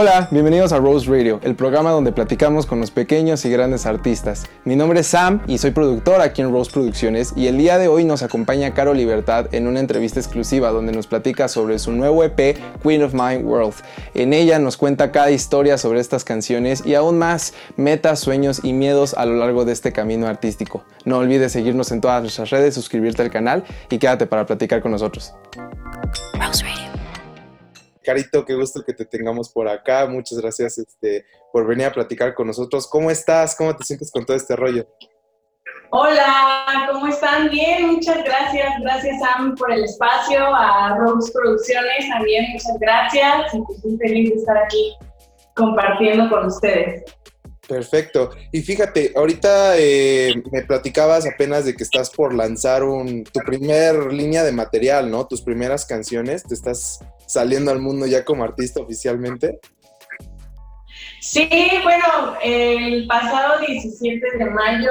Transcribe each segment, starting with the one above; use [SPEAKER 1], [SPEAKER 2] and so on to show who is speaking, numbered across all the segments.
[SPEAKER 1] Hola, bienvenidos a Rose Radio, el programa donde platicamos con los pequeños y grandes artistas. Mi nombre es Sam y soy productor aquí en Rose Producciones y el día de hoy nos acompaña Caro Libertad en una entrevista exclusiva donde nos platica sobre su nuevo EP Queen of My World. En ella nos cuenta cada historia sobre estas canciones y aún más metas, sueños y miedos a lo largo de este camino artístico. No olvides seguirnos en todas nuestras redes, suscribirte al canal y quédate para platicar con nosotros. Rose Radio. Carito, qué gusto que te tengamos por acá. Muchas gracias este, por venir a platicar con nosotros. ¿Cómo estás? ¿Cómo te sientes con todo este rollo?
[SPEAKER 2] Hola, ¿cómo están? Bien, muchas gracias. Gracias, Sam, por el espacio. A Rose Producciones también, muchas gracias. Estoy feliz de estar aquí compartiendo con ustedes.
[SPEAKER 1] Perfecto. Y fíjate, ahorita eh, me platicabas apenas de que estás por lanzar un, tu primer línea de material, ¿no? Tus primeras canciones. Te estás saliendo al mundo ya como artista oficialmente.
[SPEAKER 2] Sí, bueno, el pasado 17 de mayo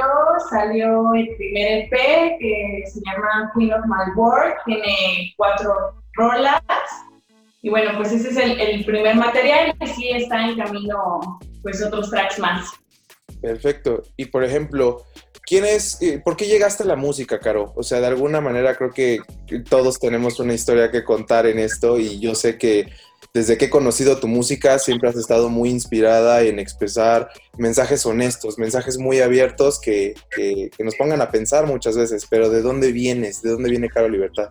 [SPEAKER 2] salió el primer EP que se llama Queen of My World. Tiene cuatro rolas. Y bueno, pues ese es el, el primer material y sí está en camino pues otros tracks más.
[SPEAKER 1] Perfecto. Y por ejemplo, ¿quién es, eh, por qué llegaste a la música, Caro? O sea, de alguna manera creo que todos tenemos una historia que contar en esto y yo sé que desde que he conocido tu música siempre has estado muy inspirada en expresar mensajes honestos, mensajes muy abiertos que, que, nos pongan a pensar muchas veces, pero ¿de dónde vienes? ¿De dónde viene Caro Libertad?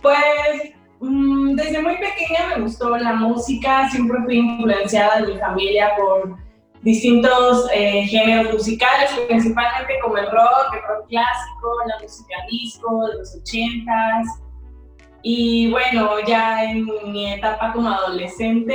[SPEAKER 2] Pues Mm, desde muy pequeña me gustó la música, siempre fui influenciada de mi familia por distintos eh, géneros musicales, principalmente como el rock, el rock clásico, la música disco de los ochentas. Y bueno, ya en mi etapa como adolescente,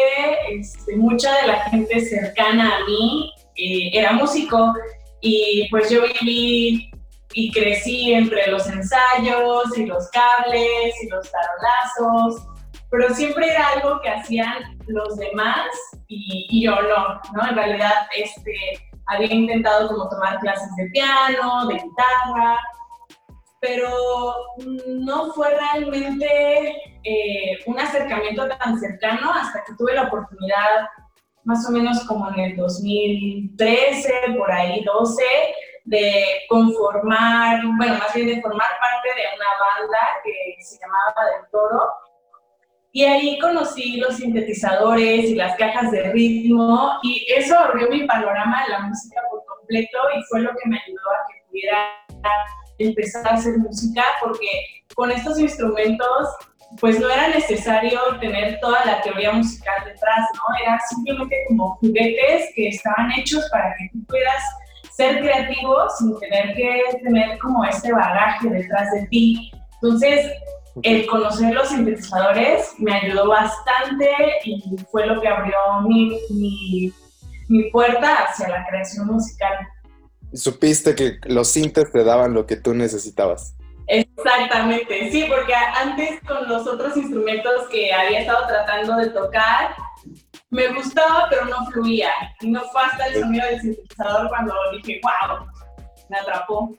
[SPEAKER 2] este, mucha de la gente cercana a mí eh, era músico y pues yo viví y crecí entre los ensayos y los cables y los tarolazos, pero siempre era algo que hacían los demás y, yo no, ¿no? En realidad este, había intentado como tomar clases de piano, de guitarra, pero no fue realmente eh, un acercamiento tan cercano hasta que tuve la oportunidad, más o menos como en el 2013, por ahí 12, de conformar, bueno, más bien de formar parte de una banda que se llamaba Del Toro. Y ahí conocí los sintetizadores y las cajas de ritmo y eso abrió mi panorama de la música por completo y fue lo que me ayudó a que pudiera empezar a hacer música porque con estos instrumentos pues no era necesario tener toda la teoría musical detrás, ¿no? Era simplemente como juguetes que estaban hechos para que tú puedas ser creativo sin tener que tener como este bagaje detrás de ti. Entonces, el conocer los sintetizadores me ayudó bastante y fue lo que abrió mi, mi, mi puerta hacia la creación musical.
[SPEAKER 1] Supiste que los sintes te daban lo que tú necesitabas.
[SPEAKER 2] Exactamente, sí, porque antes con los otros instrumentos que había estado tratando de tocar, me gustaba, pero no fluía. Y no fue hasta el sonido del sintetizador cuando dije, wow, me atrapó.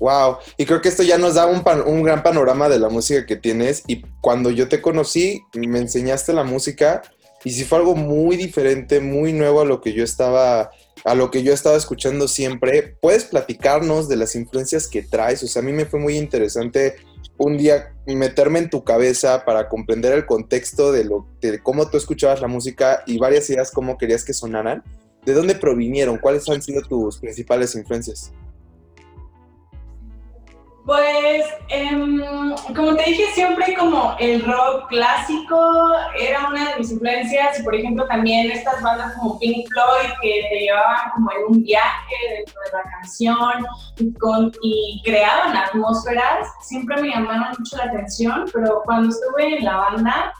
[SPEAKER 1] Wow, y creo que esto ya nos da un, gran panorama de la música que tienes. Y cuando yo te conocí, me enseñaste la música y sí fue algo muy diferente, muy nuevo a lo que yo estaba, a lo que yo estaba escuchando siempre. ¿Puedes platicarnos de las influencias que traes? O sea, a mí me fue muy interesante un día meterme en tu cabeza para comprender el contexto de, lo, de cómo tú escuchabas la música y varias ideas cómo querías que sonaran. ¿De dónde provinieron? ¿Cuáles han sido tus principales influencias?
[SPEAKER 2] Pues, em, como te dije, siempre como el rock clásico era una de mis influencias y, por ejemplo, también estas bandas como Pink Floyd que te llevaban como en un viaje dentro de la canción y, creaban atmósferas, siempre me llamaron mucho la atención, pero cuando estuve en la banda,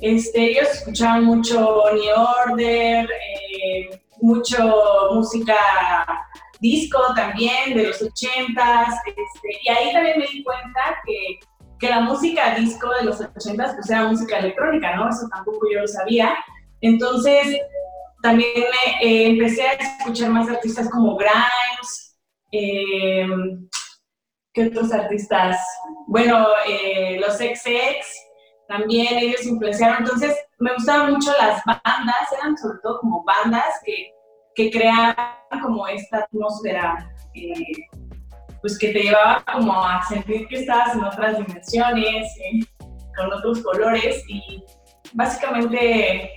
[SPEAKER 2] este, ellos escuchaban mucho New Order, eh, mucho música disco también de los ochentas, este, y ahí también me di cuenta que, que, la música disco de los ochentas pues era música electrónica, ¿no? Eso tampoco yo lo sabía. Entonces también me, eh, empecé a escuchar más artistas como Grimes, eh, ¿qué otros artistas? Bueno, eh, los XX, también ellos influenciaron. Entonces, me gustaban mucho las bandas, eran sobre todo como bandas que, que creaban como esta atmósfera, eh, pues que te llevaba como a sentir que estabas en otras dimensiones, eh, con otros colores y básicamente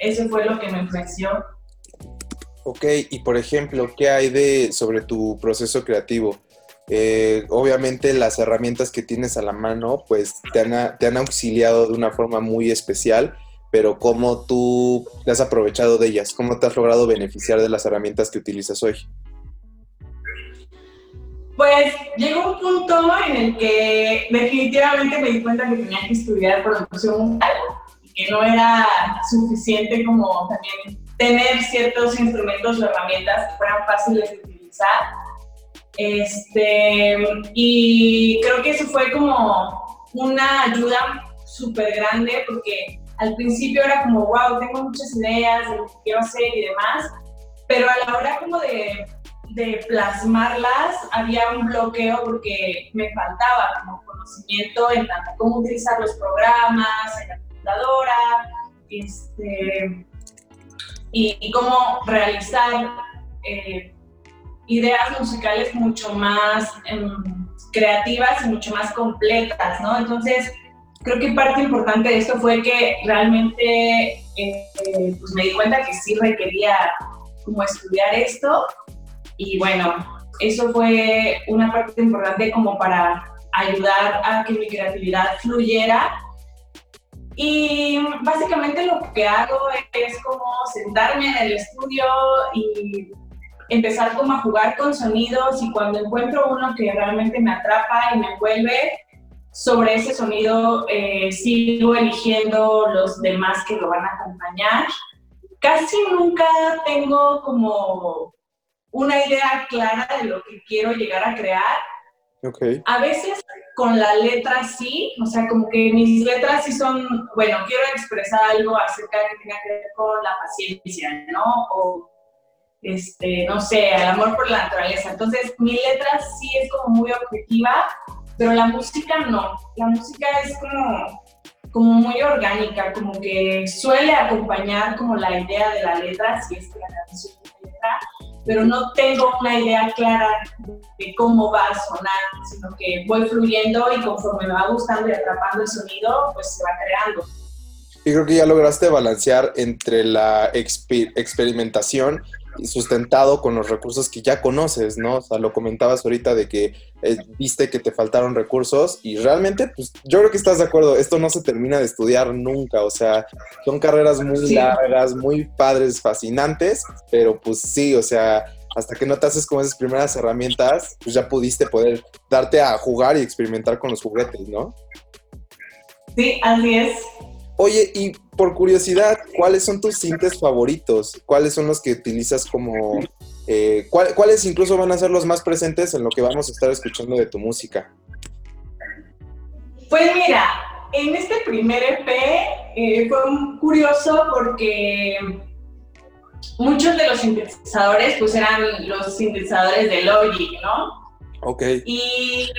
[SPEAKER 2] eso fue lo que me influenció.
[SPEAKER 1] Ok, y por ejemplo, ¿qué hay de sobre tu proceso creativo? Eh, obviamente las herramientas que tienes a la mano pues te han, te han auxiliado de una forma muy especial, pero ¿cómo tú te has aprovechado de ellas? ¿Cómo te has logrado beneficiar de las herramientas que utilizas hoy?
[SPEAKER 2] Pues llegó un punto en el que definitivamente me di cuenta que tenía que estudiar producción musical y que no era suficiente como también tener ciertos instrumentos o herramientas que fueran fáciles de utilizar este, y creo que eso fue como una ayuda súper grande porque al principio era como, wow, tengo muchas ideas de lo que quiero hacer y demás, pero a la hora como de, plasmarlas había un bloqueo porque me faltaba como conocimiento en cómo utilizar los programas, en la computadora, este, y, cómo realizar eh, ideas musicales mucho más em, creativas y mucho más completas, ¿no? Entonces, creo que parte importante de esto fue que realmente eh, pues me di cuenta que sí requería como estudiar esto y bueno, eso fue una parte importante como para ayudar a que mi creatividad fluyera. Y básicamente lo que hago es como sentarme en el estudio y empezar como a jugar con sonidos y cuando encuentro uno que realmente me atrapa y me envuelve, sobre ese sonido eh, sigo eligiendo los demás que lo van a acompañar. Casi nunca tengo como una idea clara de lo que quiero llegar a crear.
[SPEAKER 1] Okay.
[SPEAKER 2] A veces con la letra sí, o sea, como que mis letras sí son, bueno, quiero expresar algo acerca de que tenga que ver con la paciencia, ¿no? O este, no sé, el amor por la naturaleza. Entonces, mi letra sí es como muy objetiva, pero la música no. La música es como, como muy orgánica, como que suele acompañar como la idea de la letra, si es que la canción tiene letra, pero no tengo una idea clara de cómo va a sonar, sino que voy fluyendo y conforme me va gustando y atrapando el sonido, pues se va creando.
[SPEAKER 1] Y creo que ya lograste balancear entre la experimentación sustentado con los recursos que ya conoces, ¿no? O sea, lo comentabas ahorita de que eh, viste que te faltaron recursos y realmente, pues yo creo que estás de acuerdo, esto no se termina de estudiar nunca, o sea, son carreras muy largas, muy padres, fascinantes, pero pues sí, o sea, hasta que no te haces con esas primeras herramientas, pues ya pudiste poder darte a jugar y experimentar con los juguetes, ¿no?
[SPEAKER 2] Sí, así es.
[SPEAKER 1] Oye, y por curiosidad, ¿cuáles son tus sintes favoritos? ¿Cuáles son los que utilizas como... Eh, ¿Cuáles incluso van a ser los más presentes en lo que vamos a estar escuchando de tu música?
[SPEAKER 2] Pues mira, en este primer EP eh, fue curioso porque muchos de los sintetizadores pues eran los sintetizadores de Logic, ¿no?
[SPEAKER 1] Ok.
[SPEAKER 2] Y,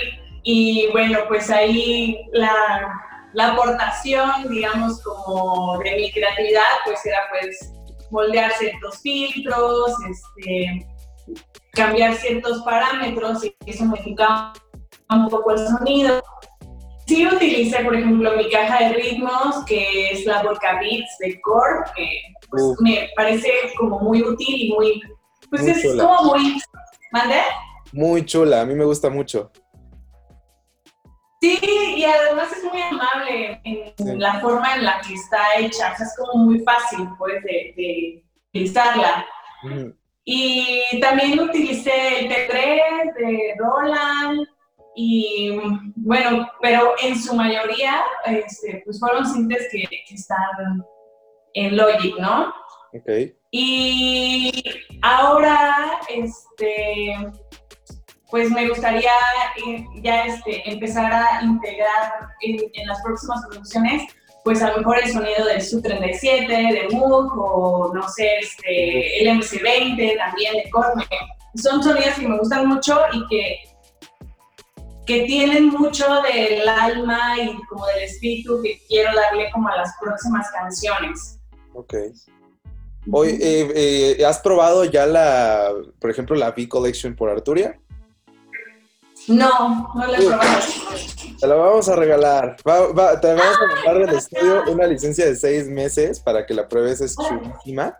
[SPEAKER 2] y bueno, pues ahí la, la aportación, digamos, como de mi creatividad, pues era pues moldear ciertos filtros, este, cambiar ciertos parámetros y eso modificaba un poco el sonido. Sí utilicé, por ejemplo, mi caja de ritmos, que es la Volca Beats de Core, que pues, me parece como muy útil y muy... Pues es como muy... ¿Mande?
[SPEAKER 1] Muy chula, a mí me gusta mucho.
[SPEAKER 2] Sí, y además es muy amable en la forma en la que está hecha, o sea, es como muy fácil, pues, de, utilizarla. Y también utilicé el T3 de Roland, y bueno, pero en su mayoría, este, pues fueron sintes que, que están en Logic, ¿no?
[SPEAKER 1] Ok.
[SPEAKER 2] Y ahora, este pues me gustaría eh, ya este, empezar a integrar en, las próximas producciones, pues a lo mejor el sonido del Su-37, de Moog, o no sé, este, el MC-20 también de Corme. Son sonidos que me gustan mucho y que, que tienen mucho del alma y como del espíritu que quiero darle como a las próximas canciones.
[SPEAKER 1] Ok. Hoy, eh, eh, ¿Has probado ya la, por ejemplo, la V Collection por Arturia?
[SPEAKER 2] No, no la he probado.
[SPEAKER 1] Te la vamos a regalar. te vamos a mandar del estudio una licencia de seis meses para que la pruebes, es chulísima.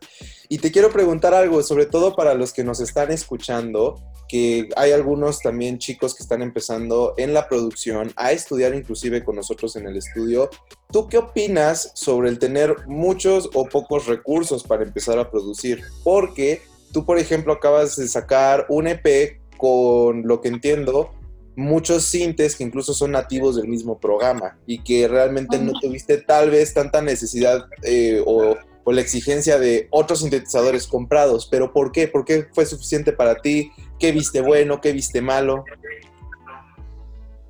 [SPEAKER 1] Y te quiero preguntar algo, sobre todo para los que nos están escuchando, que hay algunos también chicos que están empezando en la producción a estudiar inclusive con nosotros en el estudio. ¿Tú qué opinas sobre el tener muchos o pocos recursos para empezar a producir? Porque tú, por ejemplo, acabas de sacar un EP con lo que entiendo, muchos sintes que incluso son nativos del mismo programa y que realmente no tuviste tal vez tanta necesidad eh, o, la exigencia de otros sintetizadores comprados. Pero ¿por qué? ¿Por qué fue suficiente para ti? ¿Qué viste bueno? ¿Qué viste malo?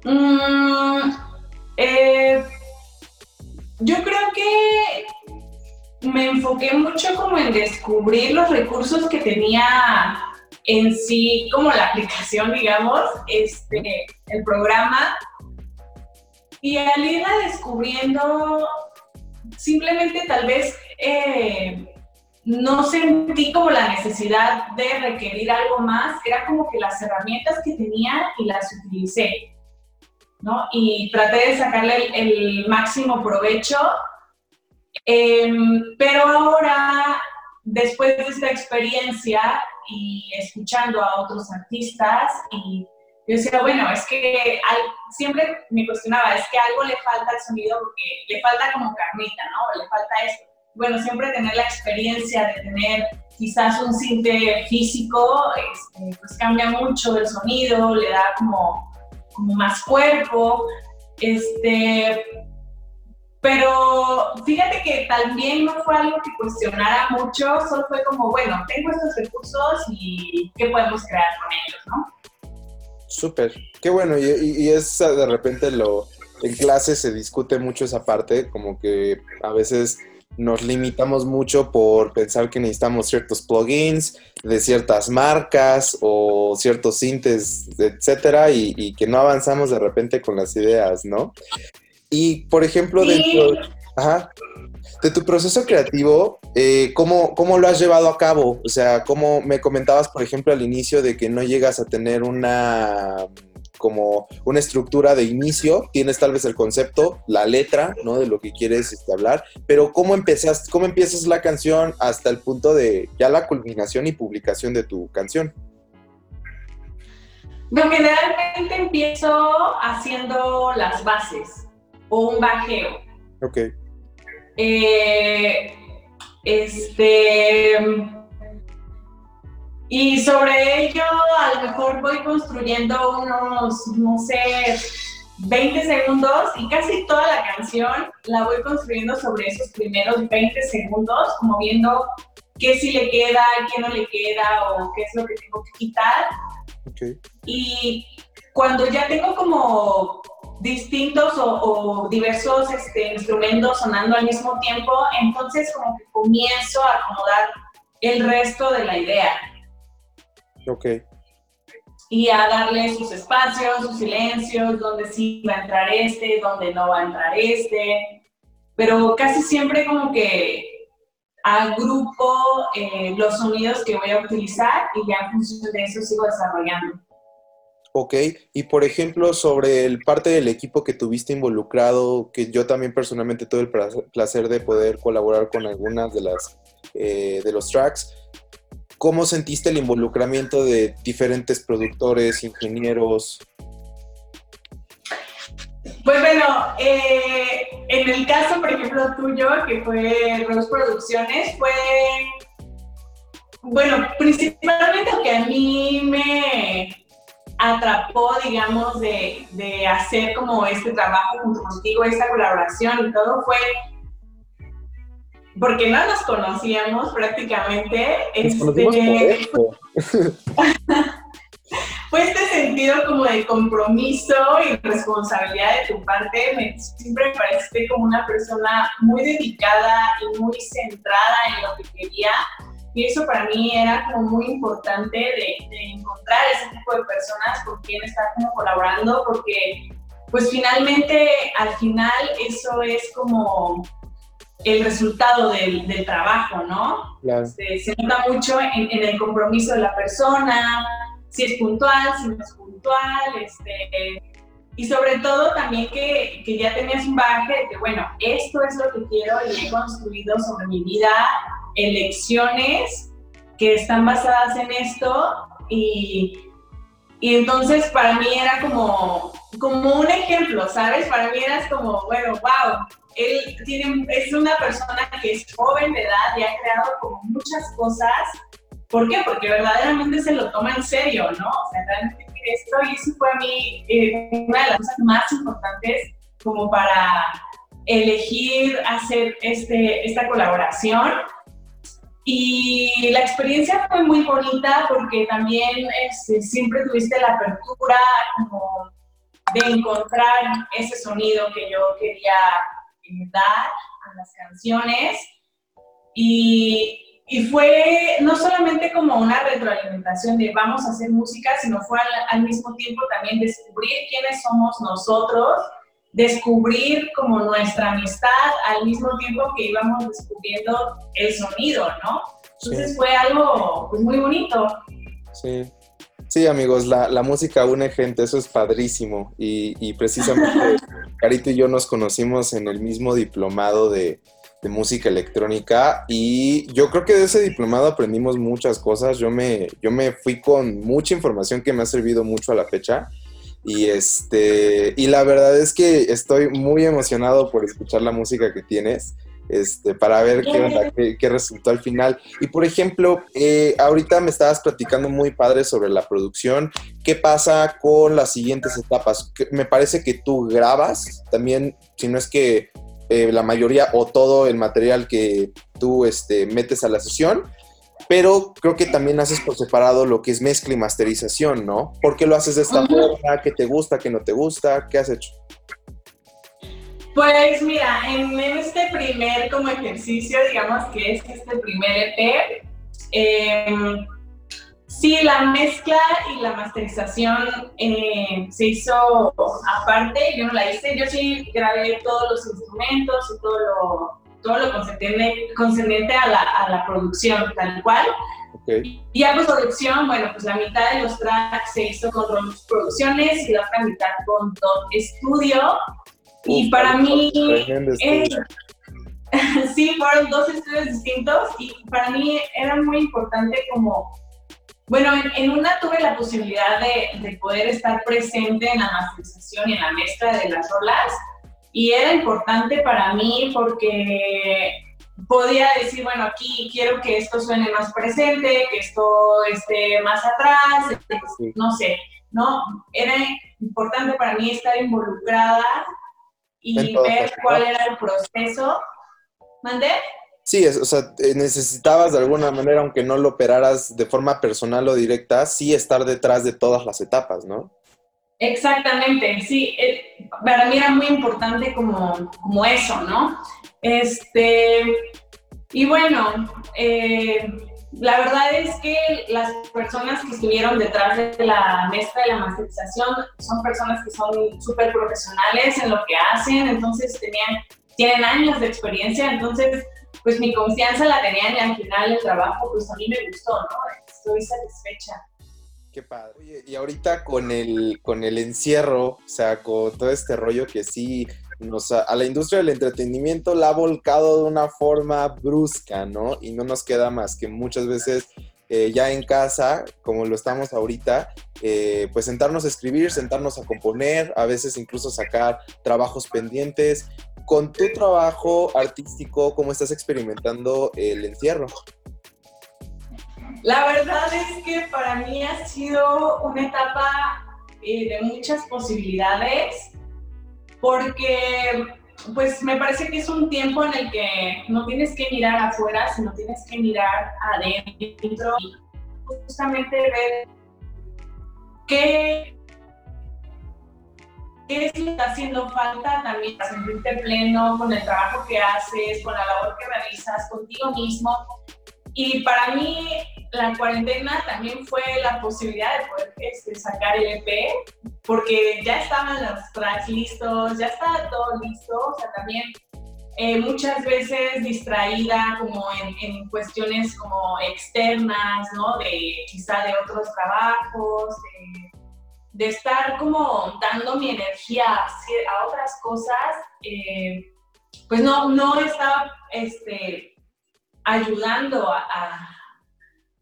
[SPEAKER 2] Mm, eh, yo creo que me enfoqué mucho como en descubrir los recursos que tenía en sí como la aplicación, digamos, este, el programa. Y al irla descubriendo, simplemente tal vez eh, no sentí como la necesidad de requerir algo más, era como que las herramientas que tenía y las utilicé, ¿no? Y traté de sacarle el, máximo provecho, em, pero ahora, después de esta experiencia, y escuchando a otros artistas y yo decía, bueno, es que siempre me cuestionaba, es que algo le falta al sonido porque le falta como carnita, ¿no? Le falta esto. Bueno, siempre tener la experiencia de tener quizás un cinte físico, este, pues cambia mucho el sonido, le da como, como más cuerpo. Este, pero fíjate que también no fue algo que cuestionara mucho, solo fue como, bueno, tengo estos recursos y qué podemos crear con ellos, ¿no?
[SPEAKER 1] Súper, qué bueno, y, es de repente lo, en clase se discute mucho esa parte, como que a veces nos limitamos mucho por pensar que necesitamos ciertos plugins de ciertas marcas o ciertos sintes, etcétera, y que no avanzamos de repente con las ideas, ¿no? Y, por ejemplo, dentro de tu proceso creativo, eh, ¿cómo, ¿cómo, lo has llevado a cabo? O sea, ¿cómo me comentabas, por ejemplo, al inicio de que no llegas a tener una como una estructura de inicio, tienes tal vez el concepto, la letra, ¿no? De lo que quieres este, hablar, pero ¿cómo empiezas, cómo empiezas la canción hasta el punto de ya la culminación y publicación de tu canción?
[SPEAKER 2] Bueno, generalmente empiezo haciendo las bases o un bajeo.
[SPEAKER 1] Ok.
[SPEAKER 2] Eh, este. Y sobre ello, a lo mejor voy construyendo unos, no sé, 20 segundos y casi toda la canción la voy construyendo sobre esos primeros 20 segundos, como viendo qué sí le queda, qué no le queda o qué es lo que tengo que quitar.
[SPEAKER 1] Okay.
[SPEAKER 2] Y cuando ya tengo como distintos o, diversos este, instrumentos sonando al mismo tiempo, entonces como que comienzo a acomodar el resto de la idea.
[SPEAKER 1] Ok.
[SPEAKER 2] Y a darle sus espacios, sus silencios, donde sí va a entrar este, donde no va a entrar este. Pero casi siempre como que agrupo eh, los sonidos que voy a utilizar y ya en función de eso sigo desarrollando.
[SPEAKER 1] Ok, y por ejemplo, sobre el parte del equipo que tuviste involucrado, que yo también personalmente tuve el placer de poder colaborar con algunas de las eh, de los tracks, ¿cómo sentiste el involucramiento de diferentes productores, ingenieros?
[SPEAKER 2] Pues bueno, eh, en el caso, por ejemplo, tuyo, que fue Rose Producciones, fue, bueno, principalmente que a mí me, atrapó, digamos, de, de, hacer como este trabajo junto contigo, esta colaboración y todo fue porque no nos conocíamos prácticamente.
[SPEAKER 1] Nos este,
[SPEAKER 2] fue este sentido como de compromiso y responsabilidad de tu parte. Me, siempre me pareciste como una persona muy dedicada y muy centrada en lo que quería Y eso para mí era como muy importante de, encontrar ese tipo de personas con quien estar como colaborando, porque pues finalmente, al final, eso es como el resultado del, trabajo, ¿no? Este, se, nota mucho en, el compromiso de la persona, si es puntual, si no es puntual, este, y sobre todo también que, que, ya tenías un bagaje de que, bueno, esto es lo que quiero y he construido sobre mi vida elecciones que están basadas en esto y, y entonces para mí era como, como un ejemplo, ¿sabes? Para mí era como, bueno, wow, él tiene, es una persona que es joven de edad y ha creado como muchas cosas. ¿Por qué? Porque verdaderamente se lo toma en serio, ¿no? O sea, realmente esto y eso fue a mí eh, una de las cosas más importantes como para elegir hacer este, esta colaboración. Y la experiencia fue muy bonita porque también este, siempre tuviste la apertura como de encontrar ese sonido que yo quería dar a las canciones. Y, y, fue no solamente como una retroalimentación de vamos a hacer música, sino fue al, mismo tiempo también descubrir quiénes somos nosotros, descubrir como nuestra amistad al mismo tiempo que íbamos descubriendo el sonido, ¿no? Entonces fue algo pues, muy bonito.
[SPEAKER 1] Sí. Sí, amigos, la, la, música une gente, eso es padrísimo. Y, y precisamente Carito y yo nos conocimos en el mismo diplomado de, de, música electrónica y yo creo que de ese diplomado aprendimos muchas cosas. Yo me, yo me fui con mucha información que me ha servido mucho a la fecha. Y, este, y la verdad es que estoy muy emocionado por escuchar la música que tienes este, para ver qué, qué, resultó al final. Y por ejemplo, eh, ahorita me estabas platicando muy padre sobre la producción. ¿Qué pasa con las siguientes etapas? Me parece que tú grabas también, si no es que eh, la mayoría o todo el material que tú este, metes a la sesión, pero creo que también haces por separado lo que es mezcla y masterización, ¿no? ¿Por qué lo haces de esta forma? ¿Qué te gusta? ¿Qué no te gusta? ¿Qué has hecho?
[SPEAKER 2] Pues mira, en, este primer como ejercicio, digamos que es este primer EP, em, sí, la mezcla y la masterización eh, se hizo aparte, yo no la hice, yo sí grabé todos los instrumentos y todo lo, todo lo concerniente, a, la, a la producción tal cual. Y ya postproducción, bueno, pues la mitad de los tracks se hizo con Romus Producciones y la otra mitad con Dot Studio. Y para mí, eh, sí, fueron dos estudios distintos y para mí era muy importante como, bueno, en, una tuve la posibilidad de, de, poder estar presente en la masterización y en la mezcla de las rolas y era importante para mí porque podía decir, bueno, aquí quiero que esto suene más presente, que esto esté más atrás, no sé, ¿no? Era importante para mí estar involucrada y ver cuál era el proceso. ¿Mandé?
[SPEAKER 1] Sí, o sea, necesitabas de alguna manera, aunque no lo operaras de forma personal o directa, sí estar detrás de todas las etapas, ¿no?
[SPEAKER 2] Exactamente, sí. Eh, para mí era muy importante como, como eso, ¿no? Este, y bueno, eh, la verdad es que las personas que estuvieron detrás de la mezcla de la masterización son personas que son súper profesionales en lo que hacen, entonces tenían, tienen años de experiencia, entonces pues mi confianza la tenían y al final el trabajo pues a mí me gustó, ¿no? Estoy satisfecha.
[SPEAKER 1] Qué padre. Oye, y ahorita con el, con el encierro, o sea, con todo este rollo que sí a la industria del entretenimiento la ha volcado de una forma brusca, ¿no? Y no nos queda más que muchas veces eh, ya en casa, como lo estamos ahorita, eh, pues sentarnos a escribir, sentarnos a componer, a veces incluso sacar trabajos pendientes. Con tu trabajo artístico, ¿cómo estás experimentando el encierro?
[SPEAKER 2] La verdad es que para mí ha sido una etapa eh, de muchas posibilidades porque pues me parece que es un tiempo en el que no tienes que mirar afuera, sino tienes que mirar adentro y justamente ver qué, qué es lo que está haciendo falta también para sentirte pleno con el trabajo que haces, con la labor que realizas, contigo mismo. Y para mí la cuarentena también fue la posibilidad de poder este, sacar el EP, porque ya estaban los tracks listos, ya estaba todo listo, o sea, también eh, muchas veces distraída como en, cuestiones como externas, ¿no? De quizá de otros trabajos, de, estar como dando mi energía a, otras cosas, eh, pues no, no estaba este, ayudando a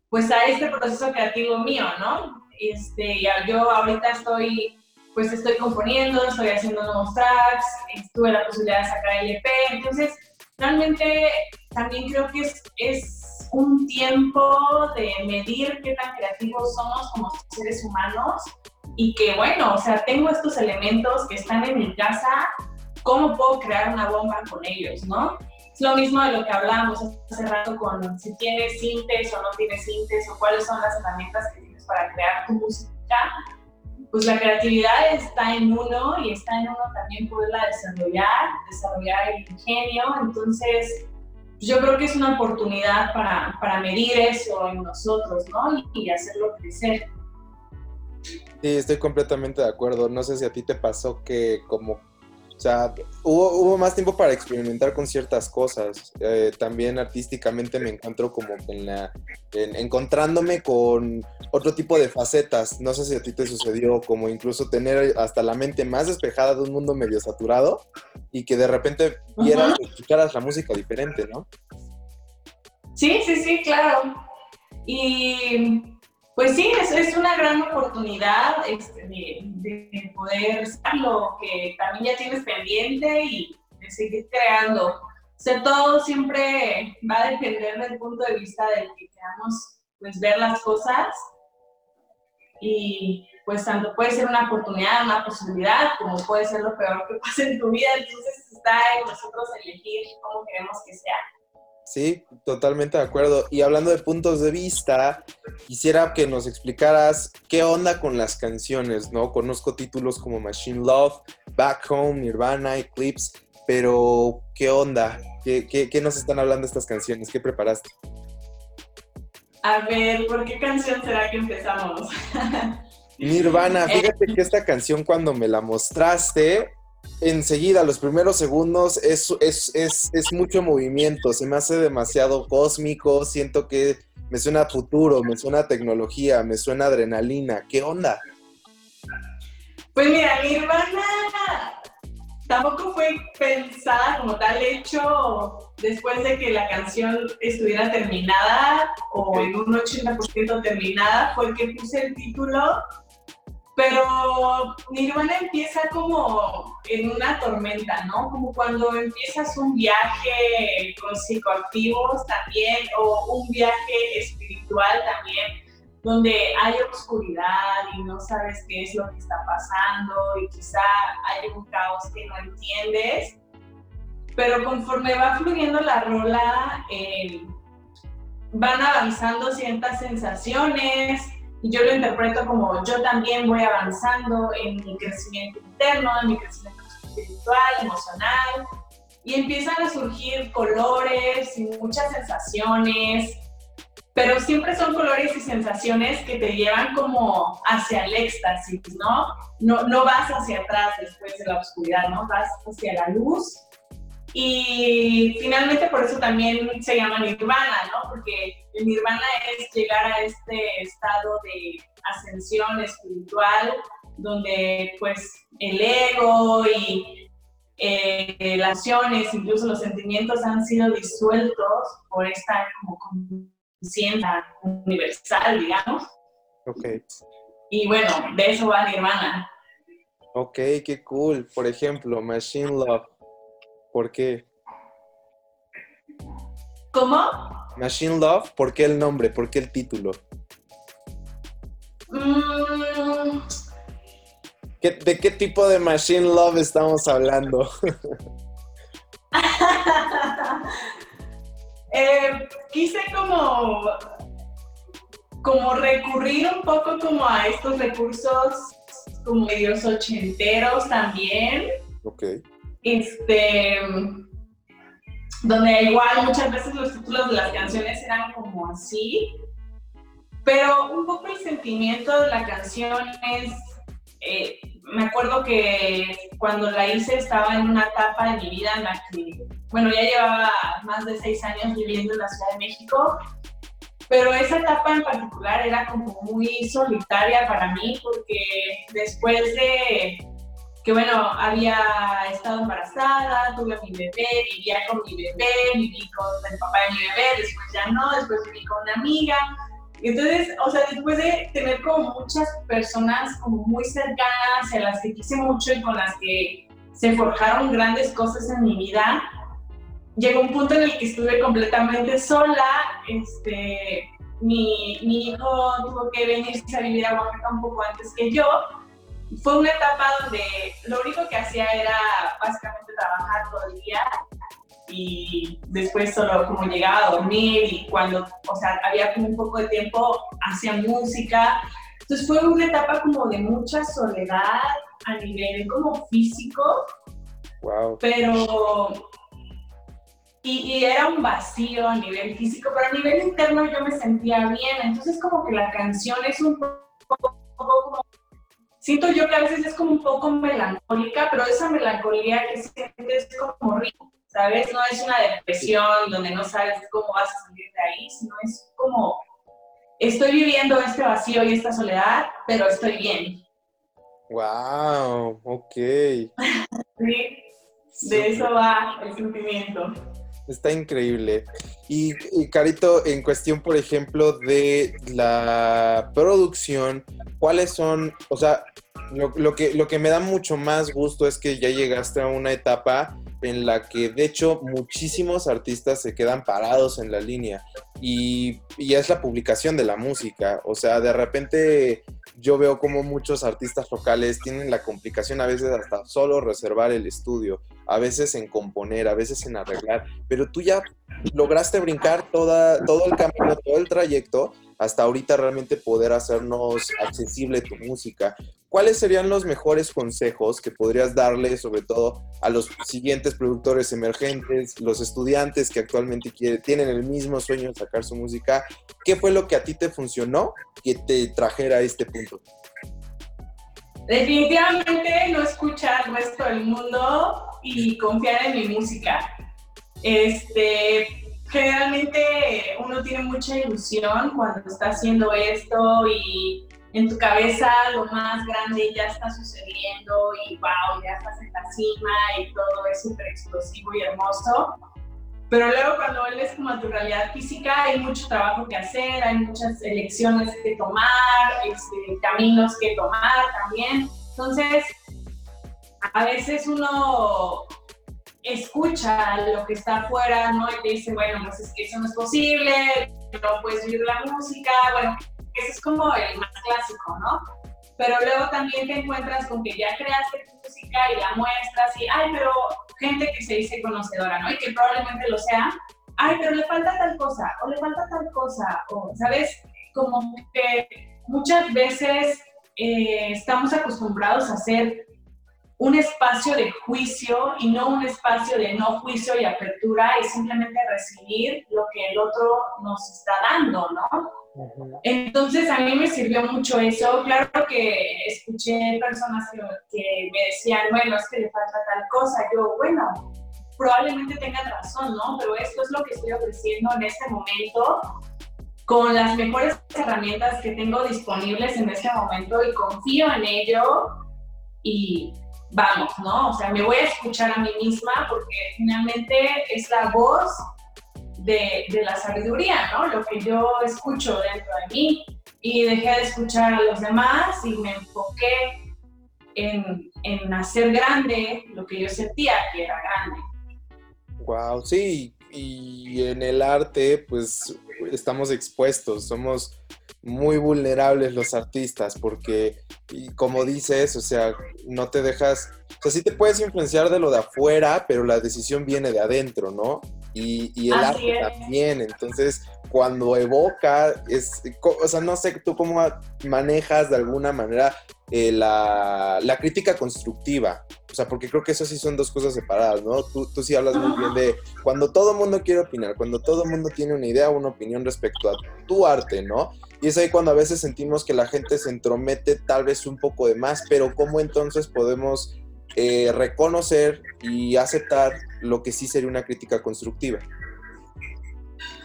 [SPEAKER 2] pues a este proceso creativo mío, ¿no? Este, yo ahorita estoy, pues estoy componiendo, estoy haciendo nuevos tracks, tuve la posibilidad de sacar el EP, entonces realmente también creo que es, es un tiempo de medir qué tan creativos somos como seres humanos y que bueno, o sea, tengo estos elementos que están en mi casa, ¿cómo puedo crear una bomba con ellos, no? Es lo mismo de lo que hablábamos hace rato con si tienes sintes o no tienes sintes o cuáles son las herramientas que tienes para crear tu música. Pues la creatividad está en uno y está en uno también poderla desarrollar, desarrollar el ingenio. Entonces, yo creo que es una oportunidad para, para medir eso en nosotros, ¿no? Y, hacerlo crecer.
[SPEAKER 1] Sí, estoy completamente de acuerdo. No sé si a ti te pasó que como o sea, hubo, más tiempo para experimentar con ciertas cosas. Eh, también artísticamente me encuentro como en la, encontrándome con otro tipo de facetas. No sé si a ti te sucedió como incluso tener hasta la mente más despejada de un mundo medio saturado y que de repente vieras uh escucharas la música diferente, ¿no?
[SPEAKER 2] Sí, sí, sí, claro. Y pues sí, es, es una gran oportunidad este, de, poder hacer lo que también ya tienes pendiente y de seguir creando. O sea, todo siempre va a depender del punto de vista del que queramos pues, ver las cosas. Y pues tanto puede ser una oportunidad, una posibilidad, como puede ser lo peor que pase en tu vida. Entonces está en nosotros elegir cómo queremos que sea.
[SPEAKER 1] Sí, totalmente de acuerdo. Y hablando de puntos de vista, quisiera que nos explicaras qué onda con las canciones, ¿no? Conozco títulos como Machine Love, Back Home, Nirvana, Eclipse, pero ¿qué onda? ¿Qué, qué, nos están hablando estas canciones? ¿Qué preparaste?
[SPEAKER 2] A ver, ¿por qué canción será que empezamos?
[SPEAKER 1] Nirvana, eh, fíjate que esta canción cuando me la mostraste, enseguida, los primeros segundos, es, es, es, es, mucho movimiento, se me hace demasiado cósmico, siento que me suena futuro, me suena tecnología, me suena adrenalina. ¿Qué onda?
[SPEAKER 2] Pues mira, mi hermana tampoco fue pensada como tal hecho después de que la canción estuviera terminada o en un 80% terminada, fue que puse el título pero Nirvana empieza como en una tormenta, ¿no? Como cuando empiezas un viaje con psicoactivos también, o un viaje espiritual también, donde hay oscuridad y no sabes qué es lo que está pasando y quizá hay un caos que no entiendes. Pero conforme va fluyendo la rola, eh, van avanzando ciertas sensaciones, yo lo interpreto como yo también voy avanzando en mi crecimiento interno, en mi crecimiento espiritual, emocional, y empiezan a surgir colores y muchas sensaciones, pero siempre son colores y sensaciones que te llevan como hacia el éxtasis, ¿no? No, no vas hacia atrás después de la oscuridad, ¿no? Vas hacia la luz y finalmente por eso también se llama nirvana, ¿no? Porque el nirvana es llegar a este estado de ascensión espiritual donde pues el ego y eh, las acciones, incluso los sentimientos han sido disueltos por esta como conciencia universal, digamos.
[SPEAKER 1] Ok.
[SPEAKER 2] Y bueno, de eso va Nirvana.
[SPEAKER 1] Ok, qué cool. Por ejemplo, Machine Love ¿Por qué?
[SPEAKER 2] ¿Cómo?
[SPEAKER 1] Machine Love, ¿por qué el nombre? ¿Por qué el título? Mm. ¿De qué tipo de Machine Love estamos hablando?
[SPEAKER 2] Eh, quise como, como recurrir un poco como a estos recursos como medios ochenteros también.
[SPEAKER 1] Ok
[SPEAKER 2] este, donde igual muchas veces los títulos de las canciones eran como así, pero un poco el sentimiento de la canción es, eh, me acuerdo que cuando la hice estaba en una etapa de mi vida en la que, bueno, ya llevaba más de seis años viviendo en la Ciudad de México, pero esa etapa en particular era como muy solitaria para mí porque después de que bueno, había estado embarazada, tuve a mi bebé, vivía con mi bebé, viví con el papá de mi bebé, después ya no, después viví con una amiga. Entonces, o sea, después de tener como muchas personas como muy cercanas, a las que quise mucho y con las que se forjaron grandes cosas en mi vida, llegó un punto en el que estuve completamente sola, este, mi, mi hijo tuvo que venirse a vivir a Oaxaca un poco antes que yo, fue una etapa donde lo único que hacía era básicamente trabajar todo el día y después solo como llegaba a dormir y cuando, o sea, había como un poco de tiempo, hacía música. Entonces fue una etapa como de mucha soledad a nivel como físico.
[SPEAKER 1] Wow.
[SPEAKER 2] Pero... Y, y era un vacío a nivel físico, pero a nivel interno yo me sentía bien. Entonces como que la canción es un poco como siento yo que a veces es como un poco melancólica, pero esa melancolía que sientes es como rico, ¿sabes? No es una depresión donde no sabes cómo vas a salir de ahí, sino es como, estoy viviendo este vacío y esta soledad, pero estoy bien.
[SPEAKER 1] Wow, ok.
[SPEAKER 2] sí, de eso va el sentimiento.
[SPEAKER 1] Está increíble. Y, y, Carito, en cuestión, por ejemplo, de la producción, ¿cuáles son, o sea, lo, que, lo que me da mucho más gusto es que ya llegaste a una etapa en la que de hecho muchísimos artistas se quedan parados en la línea y, y, es la publicación de la música. O sea, de repente yo veo como muchos artistas locales tienen la complicación a veces hasta solo reservar el estudio, a veces en componer, a veces en arreglar, pero tú ya lograste brincar toda, todo el camino, todo el trayecto hasta ahorita realmente poder hacernos accesible tu música. ¿Cuáles serían los mejores consejos que podrías darle, sobre todo a los siguientes productores emergentes, los estudiantes que actualmente tienen el mismo sueño de sacar su música? ¿Qué fue lo que a ti te funcionó que te trajera a este punto?
[SPEAKER 2] Definitivamente no escuchar al resto mundo y confiar en mi música. Este, generalmente uno tiene mucha ilusión cuando está haciendo esto y en tu cabeza lo más grande ya está sucediendo y wow, ya estás en la cima y todo es súper explosivo y hermoso. Pero luego cuando vuelves como a tu realidad física hay mucho trabajo que hacer, hay muchas elecciones que tomar, este, caminos que tomar también. Entonces, a veces uno escucha lo que está afuera, ¿no? Y te dice, bueno, pues es que eso no es posible, no puedes vivir la música, bueno, ese es como el más clásico, ¿no? Pero luego también te encuentras con que ya creaste tu música y la muestras y, ay, pero gente que se dice conocedora, ¿no? Y que probablemente lo sea, ay, pero le falta tal cosa, o le falta tal cosa, o, ¿sabes? Como que muchas veces eh, estamos acostumbrados a hacer un espacio de juicio y no un espacio de no juicio y apertura y simplemente recibir lo que el otro nos está dando, ¿no? Entonces a mí me sirvió mucho eso. Claro que escuché personas que, que, me decían, bueno, es que le falta tal cosa. Yo, bueno, probablemente tengan razón, ¿no? Pero esto es lo que estoy ofreciendo en este momento con las mejores herramientas que tengo disponibles en este momento y confío en ello y vamos, ¿no? O sea, me voy a escuchar a mí misma porque finalmente es la voz de, de, la sabiduría, ¿no? Lo que yo escucho dentro de mí y dejé de escuchar a los demás y me enfoqué en, en hacer grande lo que yo sentía que era grande.
[SPEAKER 1] Wow, sí, y en el arte pues estamos expuestos, somos muy vulnerables los artistas porque, y como dices, o sea, no te dejas, o sea, sí te puedes influenciar de lo de afuera, pero la decisión viene de adentro, ¿no? Y, y el arte también, entonces cuando evoca, es, o sea, no sé tú cómo manejas de alguna manera eh, la, la, crítica constructiva. O sea, porque creo que eso sí son dos cosas separadas, ¿no? Tú, tú sí hablas muy bien de cuando todo el mundo quiere opinar, cuando todo el mundo tiene una idea una opinión respecto a tu arte, ¿no? Y es ahí cuando a veces sentimos que la gente se entromete tal vez un poco de más, pero ¿cómo entonces podemos eh, reconocer y aceptar lo que sí sería una crítica constructiva?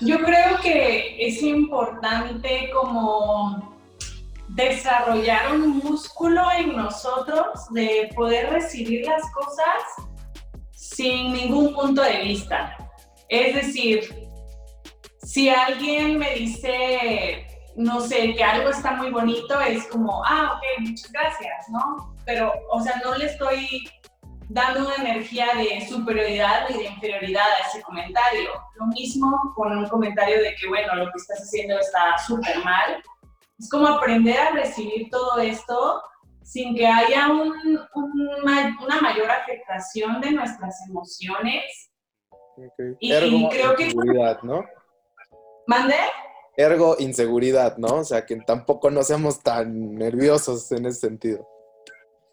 [SPEAKER 2] Yo creo que es importante como desarrollar un músculo en nosotros de poder recibir las cosas sin ningún punto de vista. Es decir, si alguien me dice, no sé, que algo está muy bonito, es como, ah, ok, muchas gracias, ¿no? Pero, o sea, no le estoy dando una energía de superioridad y de inferioridad a ese comentario. Lo mismo con un comentario de que, bueno, lo que estás haciendo está súper mal. Es como aprender a recibir todo esto sin que haya un, una mayor afectación de nuestras emociones.
[SPEAKER 1] Y, Ergo, creo que... ¿no?
[SPEAKER 2] ¿Mande?
[SPEAKER 1] Ergo, inseguridad, ¿no? O sea, que tampoco no seamos tan nerviosos en ese sentido.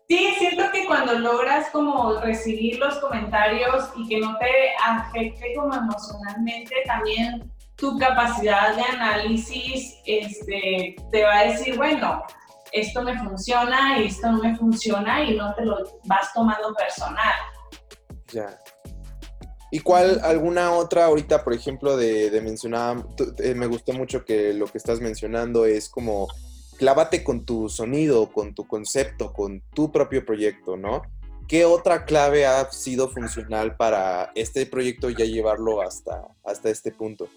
[SPEAKER 2] Sí, siento que cuando logras como recibir los comentarios y que no te afecte como emocionalmente, también tu capacidad de análisis este, te va a decir, bueno, esto me funciona y esto no me funciona y no te lo vas tomando personal.
[SPEAKER 1] Ya. ¿Y cuál, alguna otra ahorita, por ejemplo, de, de mencionar, eh, me gustó mucho que lo que estás mencionando es como clávate con tu sonido, con tu concepto, con tu propio proyecto, ¿no? ¿Qué otra clave ha sido funcional para este proyecto ya llevarlo hasta, hasta este punto?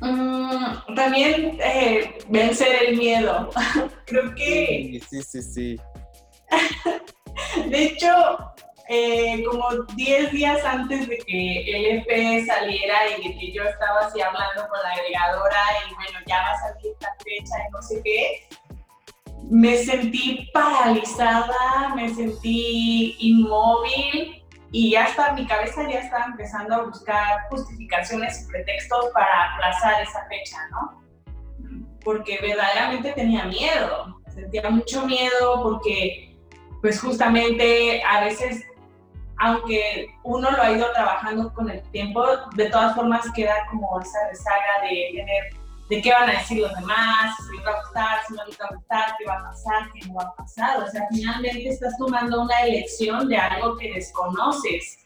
[SPEAKER 2] Mm, también eh, vencer el miedo. Creo
[SPEAKER 1] que... Sí, sí, sí.
[SPEAKER 2] de hecho, eh, como 10 días antes de que el EP saliera y de que yo estaba así hablando con la agregadora y bueno, ya va a salir esta fecha y no sé qué, me sentí paralizada, me sentí inmóvil y ya hasta mi cabeza ya estaba empezando a buscar justificaciones y pretextos para aplazar esa fecha, ¿no? Porque verdaderamente tenía miedo, sentía mucho miedo porque pues justamente a veces aunque uno lo ha ido trabajando con el tiempo, de todas formas queda como esa rezaga de tener de qué van a decir los demás, si les va a gustar, si no les va a gustar, qué va a pasar, qué no va a pasar. O sea, finalmente estás tomando una elección de algo que desconoces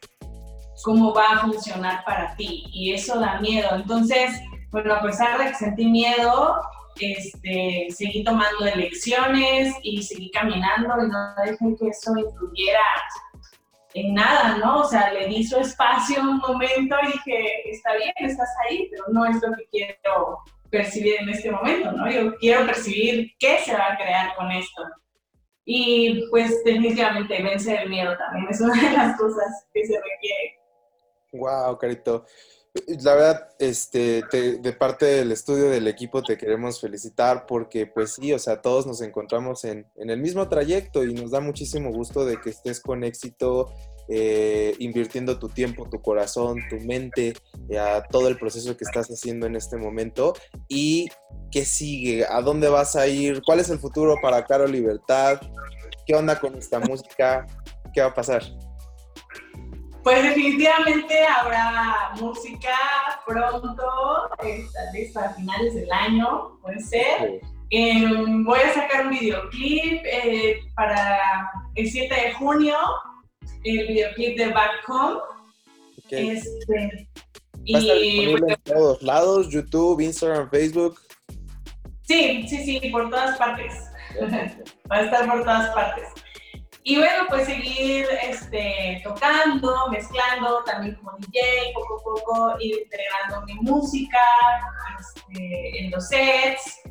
[SPEAKER 2] cómo va a funcionar para ti y eso da miedo. Entonces, bueno, a pesar de que sentí miedo, este, seguí tomando elecciones y seguí caminando y no dejé que eso influyera en nada, ¿no? O sea, le di su espacio un momento y dije, está bien, estás ahí, pero no es lo que quiero percibir en este momento, ¿no? Yo quiero percibir qué se va a crear con esto. Y pues definitivamente vencer el miedo también es una de las cosas que se requiere.
[SPEAKER 1] Wow, Carito. La verdad, este, de parte del estudio del equipo te queremos felicitar porque pues sí, o sea, todos nos encontramos en, en el mismo trayecto y nos da muchísimo gusto de que estés con éxito, eh, invirtiendo tu tiempo, tu corazón, tu mente a todo el proceso que estás haciendo en este momento. Y qué sigue, a dónde vas a ir, cuál es el futuro para Caro Libertad, qué onda con esta música, qué va a pasar.
[SPEAKER 2] Pues definitivamente habrá música pronto, tal vez a finales del año, puede ser. Em, voy a sacar un videoclip eh, para el 7 de junio, el videoclip de Back Home. Este,
[SPEAKER 1] ¿Va a estar disponible en todos lados? YouTube, Instagram, Facebook.
[SPEAKER 2] Sí, sí, sí, por todas partes. Va a estar por todas partes. Y bueno, pues seguir este, tocando, mezclando, también como DJ, poco a poco ir entregando mi música este, en los sets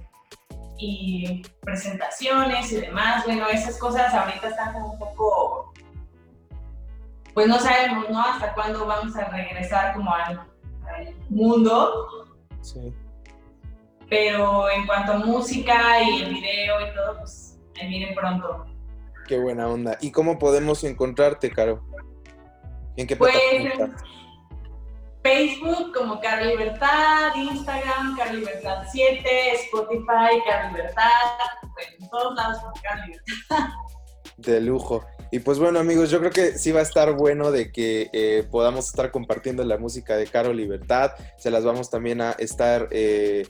[SPEAKER 2] y presentaciones y demás. Bueno, esas cosas ahorita están como un poco, pues no sabemos, ¿no? Hasta cuándo vamos a regresar como al, al mundo. Sí. Pero en cuanto a música y el video y todo, pues ahí viene pronto.
[SPEAKER 1] Qué buena onda. ¿Y cómo podemos encontrarte, Caro?
[SPEAKER 2] ¿En qué pues, Facebook como Caro Libertad, Instagram Caro Libertad 7, Spotify Caro Libertad, bueno, todos lados por Caro
[SPEAKER 1] De lujo. Y pues bueno amigos, yo creo que sí va a estar bueno de que eh, podamos estar compartiendo la música de Caro Libertad. Se las vamos también a estar eh,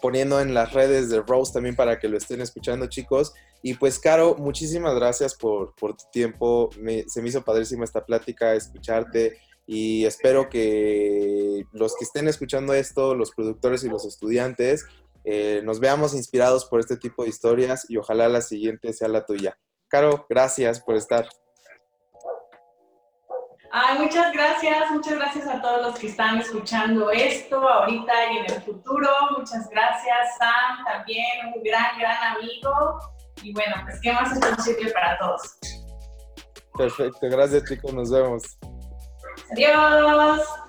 [SPEAKER 1] poniendo en las redes de Rose también para que lo estén escuchando chicos. Y pues Caro, muchísimas gracias por, por tu tiempo. se me hizo padrísima esta plática, escucharte. Y espero que los que estén escuchando esto, los productores y los estudiantes, eh, nos veamos inspirados por este tipo de historias y ojalá la siguiente sea la tuya. Caro, gracias por estar.
[SPEAKER 2] Ay, muchas gracias, muchas gracias a todos los que están escuchando esto ahorita y en el futuro. Muchas gracias, Sam, también un gran, gran amigo. Y bueno, pues qué más es posible para todos.
[SPEAKER 1] Perfecto, gracias chicos, nos vemos.
[SPEAKER 2] Adiós.